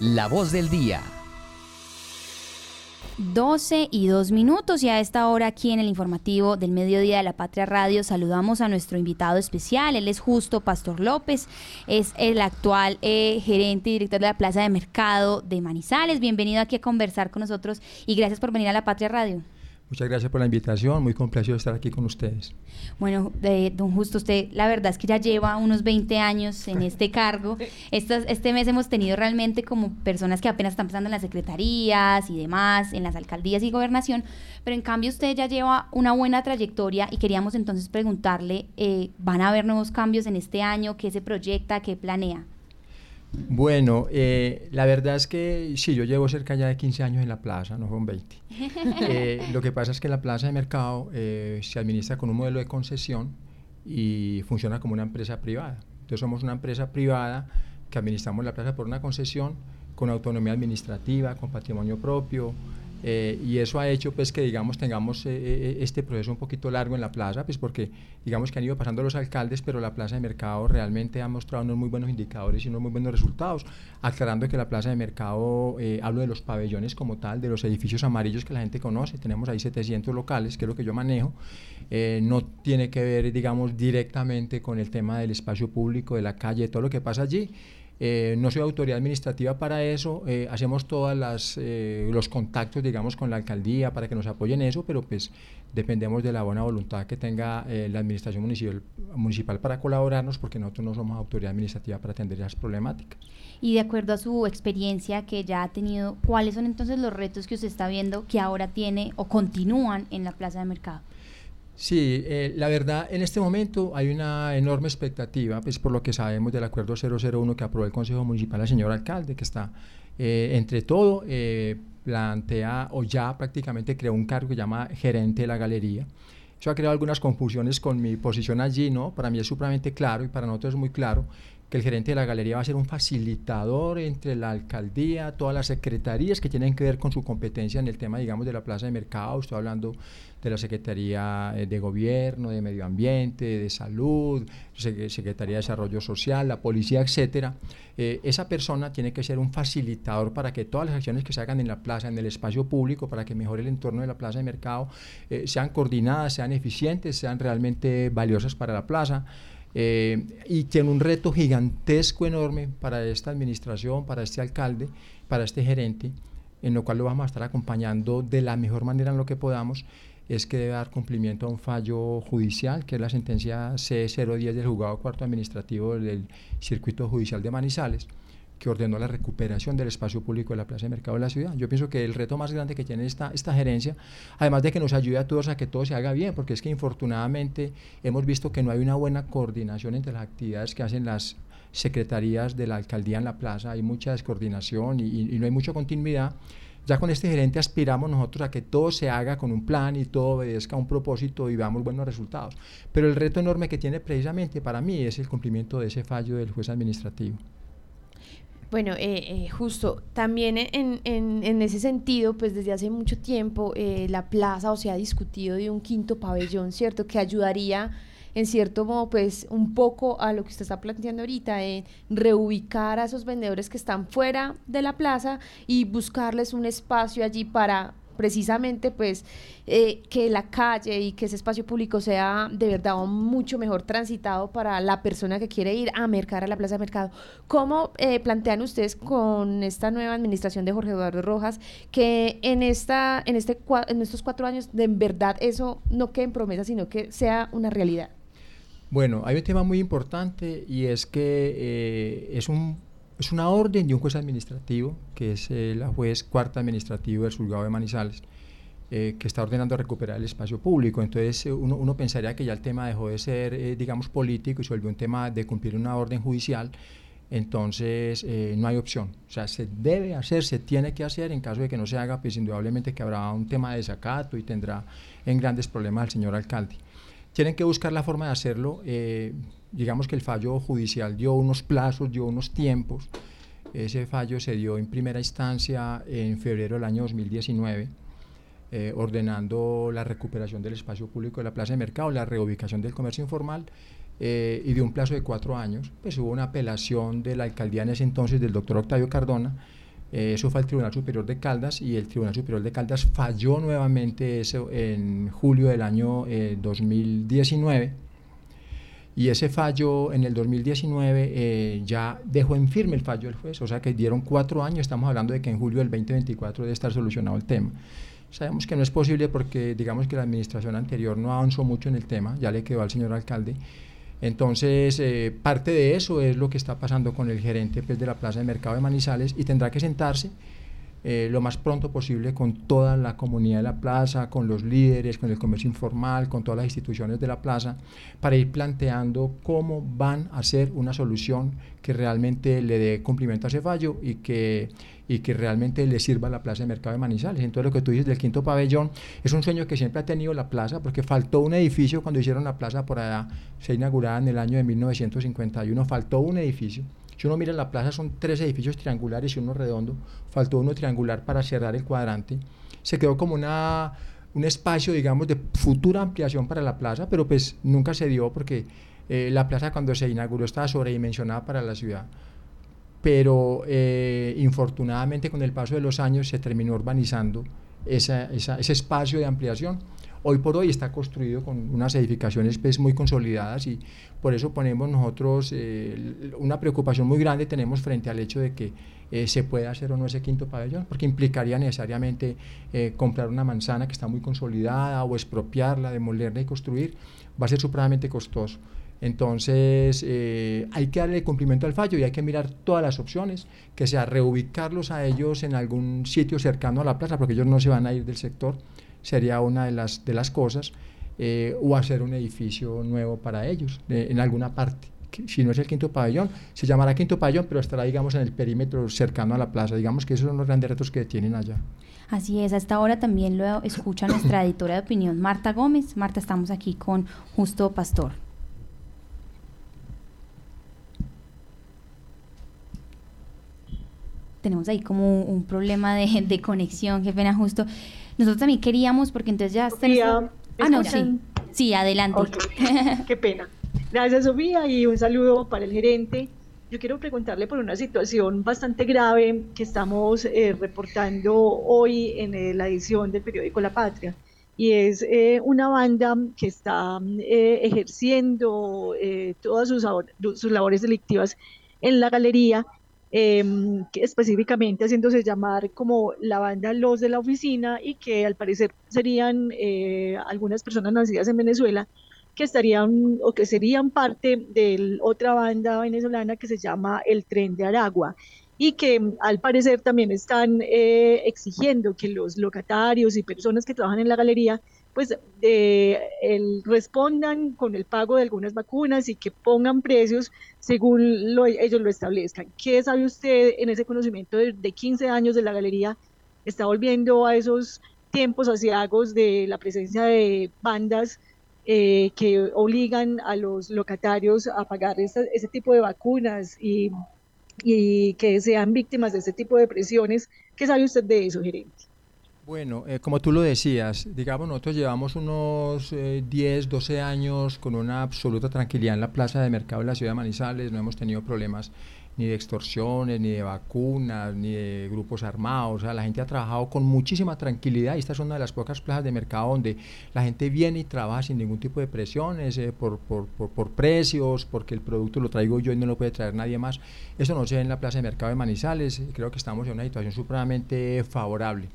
La voz del día. 12 y 2 minutos y a esta hora aquí en el informativo del mediodía de la Patria Radio saludamos a nuestro invitado especial, él es Justo Pastor López, es el actual eh, gerente y director de la Plaza de Mercado de Manizales, bienvenido aquí a conversar con nosotros y gracias por venir a la Patria Radio. Muchas gracias por la invitación, muy complacido estar aquí con ustedes. Bueno, don Justo, usted la verdad es que ya lleva unos 20 años en este cargo. este mes hemos tenido realmente como personas que apenas están pasando en las secretarías y demás, en las alcaldías y gobernación, pero en cambio usted ya lleva una buena trayectoria y queríamos entonces preguntarle, eh, ¿van a haber nuevos cambios en este año? ¿Qué se proyecta? ¿Qué planea? Bueno, eh, la verdad es que sí, yo llevo cerca ya de 15 años en la plaza, no son 20. Eh, lo que pasa es que la plaza de mercado eh, se administra con un modelo de concesión y funciona como una empresa privada. Entonces somos una empresa privada que administramos la plaza por una concesión con autonomía administrativa, con patrimonio propio, eh, y eso ha hecho pues que digamos tengamos eh, eh, este proceso un poquito largo en la plaza, pues porque digamos que han ido pasando los alcaldes, pero la plaza de mercado realmente ha mostrado unos muy buenos indicadores y unos muy buenos resultados, aclarando que la plaza de mercado, hablo de los pabellones como tal, de los edificios amarillos que la gente conoce, tenemos ahí 700 locales, que es lo que yo manejo, no tiene que ver digamos directamente con el tema del espacio público, de la calle, todo lo que pasa allí, eh, no soy autoridad administrativa para eso, eh, hacemos todos eh, los contactos, digamos, con la alcaldía para que nos apoyen eso, pero pues dependemos de la buena voluntad que tenga la administración municipal, municipal para colaborarnos, porque nosotros no somos autoridad administrativa para atender esas problemáticas. Y de acuerdo a su experiencia que ya ha tenido, ¿cuáles son entonces los retos que usted está viendo que ahora tiene o continúan en la plaza de mercado? Sí, eh, la verdad, en este momento hay una enorme expectativa, pues por lo que sabemos del acuerdo 001 que aprobó el Consejo Municipal, el señor alcalde, que está eh, entre todo, eh, plantea o ya prácticamente creó un cargo que llama gerente de la galería. Eso ha creado algunas confusiones con mi posición allí, ¿no? Para mí es supremamente claro y para nosotros es muy claro que el gerente de la galería va a ser un facilitador entre la alcaldía, todas las secretarías que tienen que ver con su competencia en el tema, digamos, de la plaza de mercado. Estoy hablando de la Secretaría eh, de Gobierno, de Medio Ambiente, de Salud, Secretaría de Desarrollo Social, la Policía, etcétera. Eh, esa persona tiene que ser un facilitador para que todas las acciones que se hagan en la plaza, en el espacio público, para que mejore el entorno de la plaza de mercado, eh, sean coordinadas, sean eficientes, sean realmente valiosas para la plaza. Eh, y tiene un reto gigantesco, enorme para esta administración, para este alcalde, para este gerente, en lo cual lo vamos a estar acompañando de la mejor manera en lo que podamos, es que debe dar cumplimiento a un fallo judicial, que es la sentencia C010 del juzgado cuarto administrativo del circuito judicial de Manizales que ordenó la recuperación del espacio público de la plaza de mercado de la ciudad. Yo pienso que el reto más grande que tiene esta, esta gerencia, además de que nos ayude a todos a que todo se haga bien, porque es que infortunadamente hemos visto que no hay una buena coordinación entre las actividades que hacen las secretarías de la alcaldía en la plaza, hay mucha descoordinación y, y no hay mucha continuidad. Ya con este gerente aspiramos nosotros a que todo se haga con un plan y todo obedezca a un propósito y veamos buenos resultados. Pero el reto enorme que tiene precisamente para mí es el cumplimiento de ese fallo del juez administrativo. Bueno, eh, eh, justo, también en, en, en, ese sentido, pues desde hace mucho tiempo eh, la plaza o se ha discutido de un quinto pabellón, ¿cierto? Que ayudaría en cierto modo, pues un poco a lo que usted está planteando ahorita, en reubicar a esos vendedores que están fuera de la plaza y buscarles un espacio allí para precisamente pues eh, que la calle y que ese espacio público sea de verdad mucho mejor transitado para la persona que quiere ir a mercar a la plaza de mercado. ¿Cómo eh, plantean ustedes con esta nueva administración de Jorge Eduardo Rojas que en, esta, en, este, en estos cuatro años de verdad eso no quede en promesa, sino que sea una realidad? Bueno, hay un tema muy importante y es que eh, es un es una orden de un juez administrativo, que es eh, la juez cuarta administrativo del juzgado de Manizales, eh, que está ordenando recuperar el espacio público. Entonces eh, uno, pensaría que ya el tema dejó de ser, digamos, político y se volvió un tema de cumplir una orden judicial. Entonces no hay opción. O sea, se debe hacer, se tiene que hacer. En caso de que no se haga, pues indudablemente que habrá un tema de desacato y tendrá en grandes problemas el señor alcalde. Tienen que buscar la forma de hacerlo digamos que el fallo judicial dio unos plazos, dio unos tiempos. Ese fallo se dio en primera instancia en febrero del año 2019, eh, ordenando la recuperación del espacio público de la plaza de mercado, la reubicación del comercio informal eh, y de un plazo de cuatro años. Pues hubo una apelación de la alcaldía en ese entonces del doctor Octavio Cardona, Eh, eso fue al Tribunal Superior de Caldas y el Tribunal Superior de Caldas falló nuevamente eso en julio del año 2019. Y ese fallo en el 2019 eh, ya dejó en firme el fallo del juez, o sea que dieron cuatro años, estamos hablando de que en julio del 2024 debe estar solucionado el tema. Sabemos que no es posible porque digamos que la administración anterior no avanzó mucho en el tema, ya le quedó al señor alcalde. Entonces, eh, parte de eso es lo que está pasando con el gerente pues, de la Plaza de Mercado de Manizales y tendrá que sentarse eh, lo más pronto posible con toda la comunidad de la plaza, con los líderes, con el comercio informal, con todas las instituciones de la plaza, para ir planteando cómo van a hacer una solución que realmente le dé cumplimiento a ese fallo y que, y que realmente le sirva a la plaza de mercado de Manizales. Entonces lo que tú dices del quinto pabellón es un sueño que siempre ha tenido la plaza porque faltó un edificio cuando hicieron la plaza por allá, se inauguraba en el año de 1951, faltó un edificio si uno mira la plaza, son tres edificios triangulares y uno redondo. Faltó uno triangular para cerrar el cuadrante. Se quedó como una, un espacio, digamos, de futura ampliación para la plaza, pero pues nunca se dio porque eh, la plaza cuando se inauguró estaba sobredimensionada para la ciudad. Pero eh, infortunadamente con el paso de los años se terminó urbanizando ese espacio de ampliación hoy por hoy está construido con unas edificaciones pues, muy consolidadas y por eso ponemos nosotros eh, una preocupación muy grande tenemos frente al hecho de que eh, se pueda hacer o no ese quinto pabellón, porque implicaría necesariamente eh, comprar una manzana que está muy consolidada o expropiarla, demolerla y construir, va a ser supremamente costoso. Entonces hay que darle cumplimiento al fallo y hay que mirar todas las opciones, que sea reubicarlos a ellos en algún sitio cercano a la plaza, porque ellos no se van a ir del sector, sería una de las, de las cosas, eh, o hacer un edificio nuevo para ellos en alguna parte. si no es el quinto pabellón, se llamará quinto pabellón, pero estará, digamos, en el perímetro cercano a la plaza. Digamos que esos son los grandes retos que tienen allá. Así es, hasta ahora también lo escucha nuestra editora de opinión, Marta Gómez. Marta, estamos aquí con Justo Pastor. Tenemos ahí como un problema de, de conexión, qué pena justo. Nosotros también queríamos, porque entonces ya... Sofía, ah, no, sí. Sí, adelante. Qué pena. Gracias, Sofía, y un saludo para el gerente. Yo quiero preguntarle por una situación bastante grave que estamos eh, reportando hoy en eh, la edición del periódico La Patria. Y es eh, una banda que está ejerciendo todas sus, sus labores delictivas en la galería Em, que específicamente haciéndose llamar como la banda Los de la Oficina y que al parecer serían eh, algunas personas nacidas en Venezuela que estarían o que serían parte de otra banda venezolana que se llama El Tren de Aragua y que al parecer también están eh, exigiendo que los locatarios y personas que trabajan en la galería pues el, respondan con el pago de algunas vacunas y que pongan precios según ellos lo establezcan. ¿Qué sabe usted en ese conocimiento de, 15 años de la galería? Está volviendo a esos tiempos asiagos de la presencia de bandas eh, que obligan a los locatarios a pagar ese tipo de vacunas y, y que sean víctimas de ese tipo de presiones. ¿Qué sabe usted de eso, gerente? Bueno, eh, como tú lo decías, digamos, nosotros llevamos unos 10, eh, 12 años con una absoluta tranquilidad en la plaza de mercado de la ciudad de Manizales, no hemos tenido problemas ni de extorsiones, ni de vacunas, ni de grupos armados, o sea, la gente ha trabajado con muchísima tranquilidad y esta es una de las pocas plazas de mercado donde la gente viene y trabaja sin ningún tipo de presiones eh, por, por, por, por, precios, porque el producto lo traigo yo y no lo puede traer nadie más. Eso no se ve en la plaza de mercado de Manizales, creo que estamos en una situación supremamente favorable.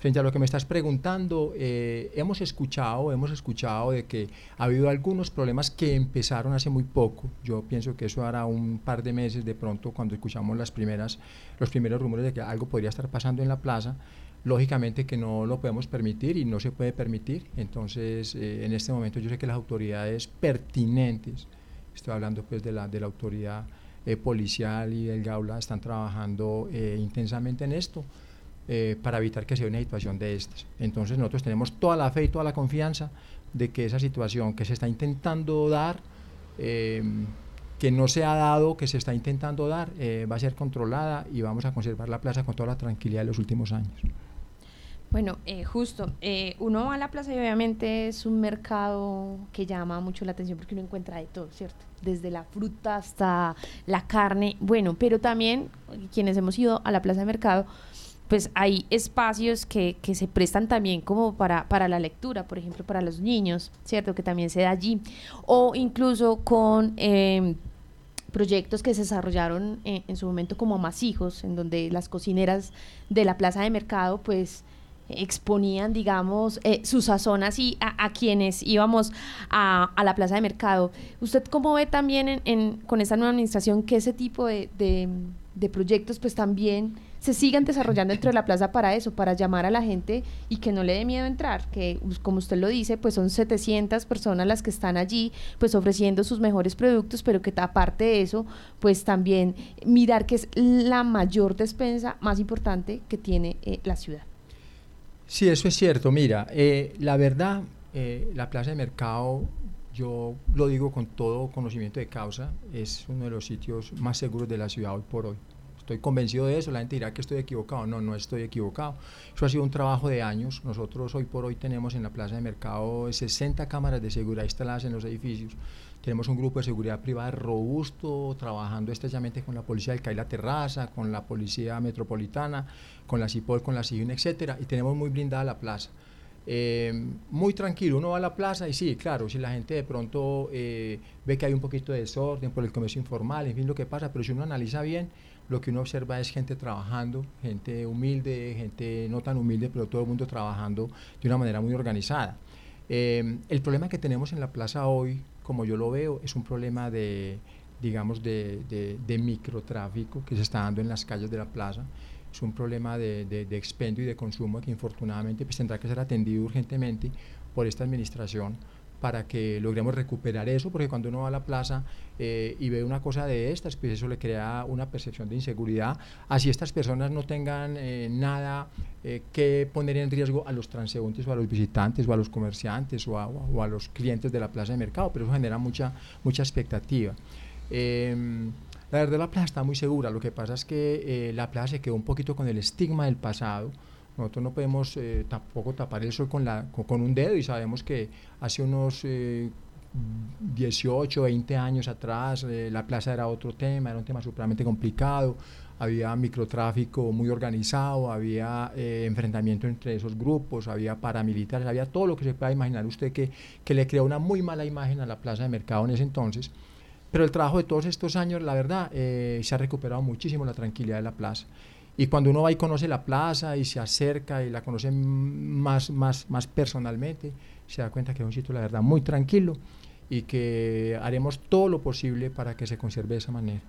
Frente a lo que me estás preguntando, eh, hemos escuchado, hemos escuchado de que ha habido algunos problemas que empezaron hace muy poco. Yo pienso que eso hará un par de meses de pronto cuando escuchamos las primeras, los primeros rumores de que algo podría estar pasando en la plaza. Lógicamente que no lo podemos permitir y no se puede permitir. Entonces, eh, en este momento yo sé que las autoridades pertinentes, estoy hablando pues de la, de la autoridad eh, policial y del Gaula, están trabajando intensamente en esto eh, para evitar que sea una situación de estas. Entonces nosotros tenemos toda la fe y toda la confianza de que esa situación que se está intentando dar, eh, que no se ha dado, que se está intentando dar, eh, va a ser controlada y vamos a conservar la plaza con toda la tranquilidad de los últimos años. Bueno, justo, uno va a la plaza y obviamente es un mercado que llama mucho la atención porque uno encuentra de todo, ¿cierto? Desde la fruta hasta la carne, bueno, pero también quienes hemos ido a la plaza de mercado, pues hay espacios que, que se prestan también como para, para la lectura, por ejemplo, para los niños, ¿cierto? Que también se da allí. O incluso con... Eh, proyectos que se desarrollaron en, su momento como Masijos, en donde las cocineras de la plaza de mercado pues exponían, digamos, eh, su sazón así a, quienes íbamos a, a, la plaza de mercado. ¿Usted cómo ve también en, con esta nueva administración que ese tipo de, de, de, proyectos pues también se sigan desarrollando dentro de la plaza para eso, para llamar a la gente y que no le dé miedo entrar? Que como usted lo dice, pues son 700 personas las que están allí pues ofreciendo sus mejores productos, pero que aparte de eso, pues también mirar que es la mayor despensa más importante que tiene eh, la ciudad. Sí, eso es cierto. Mira, eh, la verdad, eh, la plaza de mercado, yo lo digo con todo conocimiento de causa, es uno de los sitios más seguros de la ciudad hoy por hoy. Estoy convencido de eso, la gente dirá que estoy equivocado. No, no estoy equivocado. Eso ha sido un trabajo de años. Nosotros hoy por hoy tenemos en la plaza de mercado 60 cámaras de seguridad instaladas en los edificios. Tenemos un grupo de seguridad privada robusto, trabajando estrechamente con la policía del CAI La Terraza, con la policía metropolitana, con la CIPOL, con la CIVIN, etcétera, y tenemos muy blindada la plaza. Eh, muy tranquilo, uno va a la plaza y sí, claro, si la gente de pronto eh, ve que hay un poquito de desorden por el comercio informal, en fin, lo que pasa, pero si uno analiza bien, lo que uno observa es gente trabajando, gente humilde, gente no tan humilde, pero todo el mundo trabajando de una manera muy organizada. Eh, el problema que tenemos en la plaza hoy, como yo lo veo, es un problema de, digamos, de, de, microtráfico que se está dando en las calles de la plaza. Es un problema de, de, expendio y de consumo que infortunadamente pues, tendrá que ser atendido urgentemente por esta administración para que logremos recuperar eso, porque cuando uno va a la plaza eh, y ve una cosa de estas, pues eso le crea una percepción de inseguridad, así estas personas no tengan eh, nada eh, que poner en riesgo a los transeúntes o a los visitantes o a los comerciantes o a, o a, los clientes de la plaza de mercado, pero eso genera mucha, mucha expectativa. Em, la verdad la plaza está muy segura, lo que pasa es que la plaza se quedó un poquito con el estigma del pasado, nosotros no podemos eh, tampoco tapar el sol con, la, con, un dedo y sabemos que hace unos eh, 18, 20 años atrás eh, la plaza era otro tema, era un tema supremamente complicado, había microtráfico muy organizado, había eh, enfrentamiento entre esos grupos, había paramilitares, había todo lo que se pueda imaginar usted que, que le creó una muy mala imagen a la plaza de mercado en ese entonces. Pero el trabajo de todos estos años, la verdad, se ha recuperado muchísimo la tranquilidad de la plaza. Y cuando uno va y conoce la plaza y se acerca y la conoce más, más, más personalmente, se da cuenta que es un sitio, la verdad, muy tranquilo y que haremos todo lo posible para que se conserve de esa manera.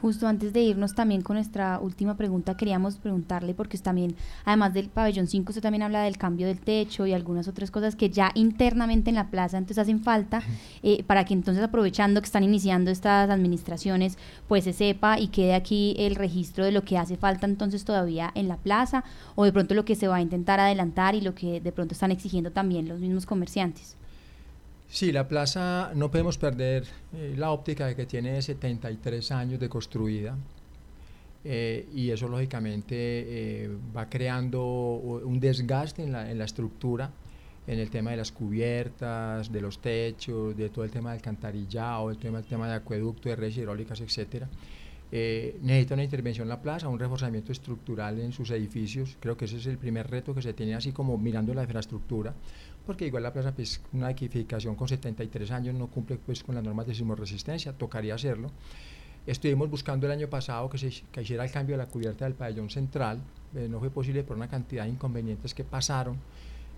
Justo antes de irnos también con nuestra última pregunta, queríamos preguntarle, porque también, además del pabellón 5, usted también habla del cambio del techo y algunas otras cosas que ya internamente en la plaza entonces hacen falta, eh, para que entonces aprovechando que están iniciando estas administraciones, pues se sepa y quede aquí el registro de lo que hace falta entonces todavía en la plaza, o de pronto lo que se va a intentar adelantar y lo que de pronto están exigiendo también los mismos comerciantes. Sí, la plaza no podemos perder eh, la óptica de que tiene 73 años de construida eh, y eso lógicamente eh, va creando un desgaste en la, en la, estructura, en el tema de las cubiertas, de los techos, de todo el tema del alcantarillado, el tema, el tema de acueducto, de redes hidráulicas, etcétera. necesita una intervención en la plaza, un reforzamiento estructural en sus edificios. Creo que ese es el primer reto que se tiene así como mirando la infraestructura porque igual la plaza, pues una edificación con 73 años no cumple pues con las normas de sismoresistencia, tocaría hacerlo. Estuvimos buscando el año pasado que se que hiciera el cambio de la cubierta del pabellón central, eh, no fue posible por una cantidad de inconvenientes que pasaron,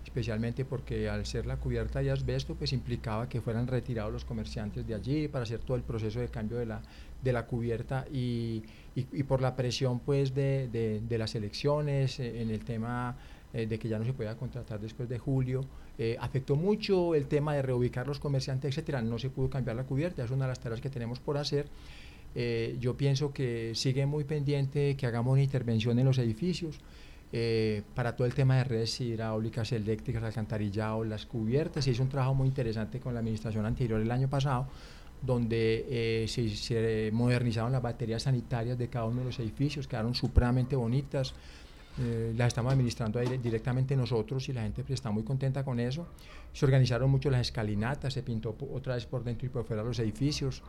especialmente porque al ser la cubierta de asbesto, pues implicaba que fueran retirados los comerciantes de allí para hacer todo el proceso de cambio de la, de la cubierta y, y, y por la presión pues de, de, de las elecciones eh, en el tema eh, de que ya no se podía contratar después de julio. Eh, afectó mucho el tema de reubicar los comerciantes, etcétera. No se pudo cambiar la cubierta, es una de las tareas que tenemos por hacer. Eh, yo pienso que sigue muy pendiente que hagamos una intervención en los edificios para todo el tema de redes hidráulicas, eléctricas, alcantarillado, las cubiertas. Se hizo un trabajo muy interesante con la administración anterior el año pasado, donde se, se modernizaron las baterías sanitarias de cada uno de los edificios, quedaron supremamente bonitas eh, las estamos administrando directamente nosotros y la gente pues, está muy contenta con eso. Se organizaron mucho las escalinatas, se pintó otra vez por dentro y por fuera los edificios.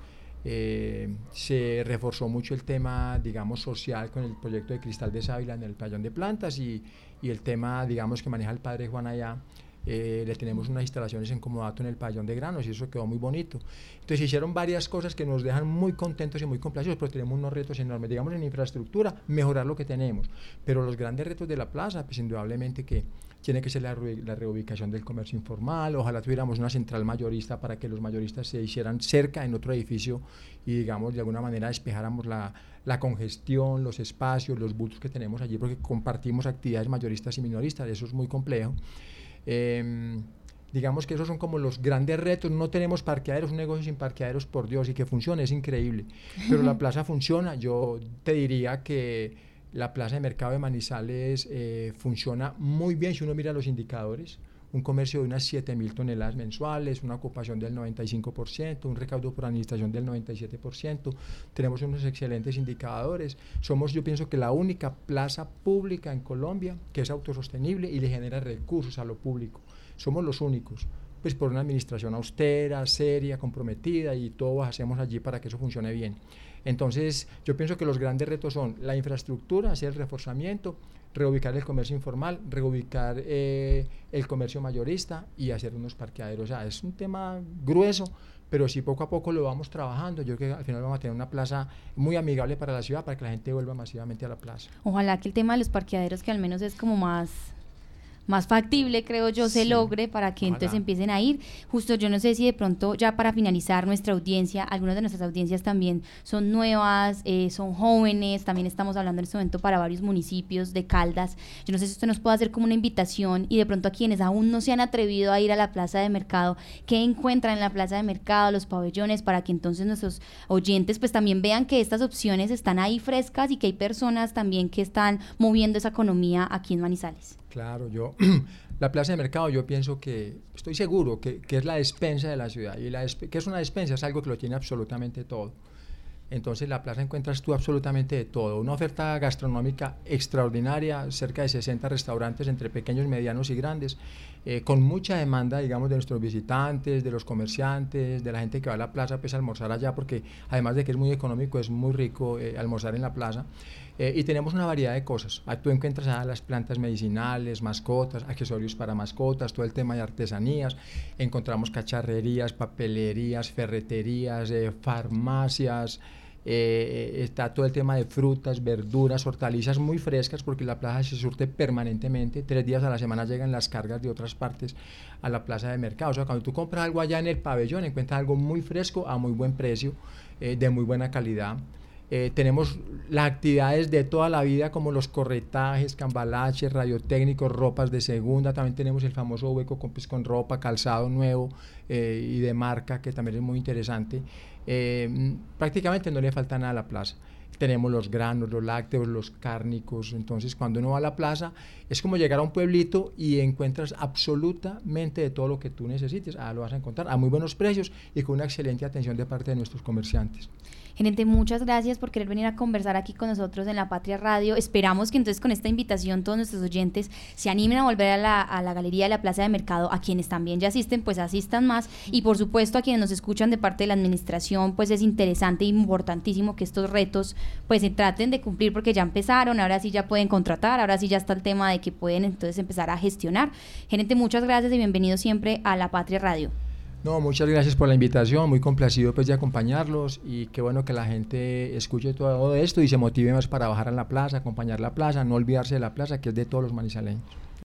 Eh, se reforzó mucho el tema, digamos, social con el proyecto de Cristal de Sávila en el playón de plantas y, y el tema, digamos, que maneja el padre Juan allá eh, le tenemos unas instalaciones en Comodato en el pabellón de granos y eso quedó muy bonito. Entonces hicieron varias cosas que nos dejan muy contentos y muy complacidos, pero tenemos unos retos enormes, digamos en infraestructura, mejorar lo que tenemos, pero los grandes retos de la plaza, pues indudablemente que tiene que ser la, la, reubicación del comercio informal, ojalá tuviéramos una central mayorista para que los mayoristas se hicieran cerca en otro edificio y digamos de alguna manera despejáramos la, la congestión, los espacios, los bultos que tenemos allí, porque compartimos actividades mayoristas y minoristas, eso es muy complejo. Em, digamos que esos son como los grandes retos. No tenemos parqueaderos, un negocio sin parqueaderos, por Dios, y que funcione, es increíble. Pero la plaza funciona. Yo te diría que la plaza de mercado de Manizales eh, funciona muy bien si uno mira los indicadores. Un comercio de unas 7.000 toneladas mensuales, una ocupación del 95%, un recaudo por administración del 97%. Tenemos unos excelentes indicadores. Somos, yo pienso que la única plaza pública en Colombia que es autosostenible y le genera recursos a lo público. Somos los únicos pues por una administración austera, seria, comprometida y todo hacemos allí para que eso funcione bien. Entonces, yo pienso que los grandes retos son la infraestructura, hacer el reforzamiento, reubicar el comercio informal, reubicar eh, el comercio mayorista y hacer unos parqueaderos. O sea, es un tema grueso, pero sí poco a poco lo vamos trabajando. Yo creo que al final vamos a tener una plaza muy amigable para la ciudad, para que la gente vuelva masivamente a la plaza. Ojalá que el tema de los parqueaderos, que al menos es como más más factible, creo yo, se logre para que entonces empiecen a ir. Justo yo no sé si de pronto, ya para finalizar nuestra audiencia, algunas de nuestras audiencias también son nuevas, eh, son jóvenes, también estamos hablando en este momento para varios municipios de Caldas. Yo no sé si usted nos puede hacer como una invitación y de pronto a quienes aún no se han atrevido a ir a la plaza de mercado, ¿qué encuentran en la plaza de mercado, los pabellones, para que entonces nuestros oyentes pues también vean que estas opciones están ahí frescas y que hay personas también que están moviendo esa economía aquí en Manizales? Claro, yo, la plaza de mercado, yo pienso que, estoy seguro que, es la despensa de la ciudad. ¿Y la que es una despensa? Es algo que lo tiene absolutamente todo. Entonces, la plaza encuentras tú absolutamente de todo. Una oferta gastronómica extraordinaria, cerca de 60 restaurantes entre pequeños, medianos y grandes, eh, con mucha demanda, digamos, de nuestros visitantes, de los comerciantes, de la gente que va a la plaza pues, a almorzar allá, porque además de que es muy económico, es muy rico eh, almorzar en la plaza. Eh, y tenemos una variedad de cosas. Tú encuentras las plantas medicinales, mascotas, accesorios para mascotas, todo el tema de artesanías. Encontramos cacharrerías, papelerías, ferreterías, eh, farmacias. Eh, está todo el tema de frutas, verduras, hortalizas muy frescas porque la plaza se surte permanentemente. Tres días a la semana llegan las cargas de otras partes a la plaza de mercado. O sea, cuando tú compras algo allá en el pabellón, encuentras algo muy fresco a muy buen precio, de muy buena calidad. Eh, tenemos las actividades de toda la vida como los corretajes, cambalaches, radiotécnicos, ropas de segunda. También tenemos el famoso hueco con, pues, con ropa, calzado nuevo eh, y de marca, que también es muy interesante. Eh, prácticamente no le falta nada a la plaza. Tenemos los granos, los lácteos, los cárnicos. Entonces, cuando uno va a la plaza, es como llegar a un pueblito y encuentras absolutamente de todo lo que tú necesites. Ah, lo vas a encontrar a muy buenos precios y con una excelente atención de parte de nuestros comerciantes. Gerente, muchas gracias por querer venir a conversar aquí con nosotros en la Patria Radio. Esperamos que entonces con esta invitación todos nuestros oyentes se animen a volver a la, a la Galería de la Plaza de Mercado. A quienes también ya asisten, pues asistan más. Y por supuesto a quienes nos escuchan de parte de la administración, pues es interesante e importantísimo que estos retos pues se traten de cumplir porque ya empezaron, ahora sí ya pueden contratar, ahora sí ya está el tema de que pueden entonces empezar a gestionar. Gerente, muchas gracias y bienvenido siempre a la Patria Radio. No, muchas gracias por la invitación, muy complacido pues de acompañarlos y qué bueno que la gente escuche todo esto y se motive más para bajar a la plaza, acompañar la plaza, no olvidarse de la plaza que es de todos los manizaleños.